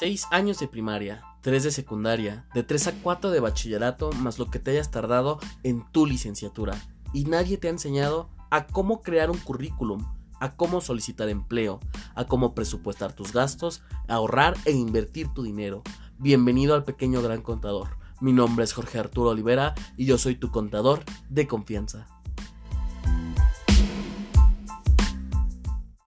6 años de primaria, 3 de secundaria, de 3 a 4 de bachillerato, más lo que te hayas tardado en tu licenciatura. Y nadie te ha enseñado a cómo crear un currículum, a cómo solicitar empleo, a cómo presupuestar tus gastos, ahorrar e invertir tu dinero. Bienvenido al pequeño gran contador. Mi nombre es Jorge Arturo Olivera y yo soy tu contador de confianza.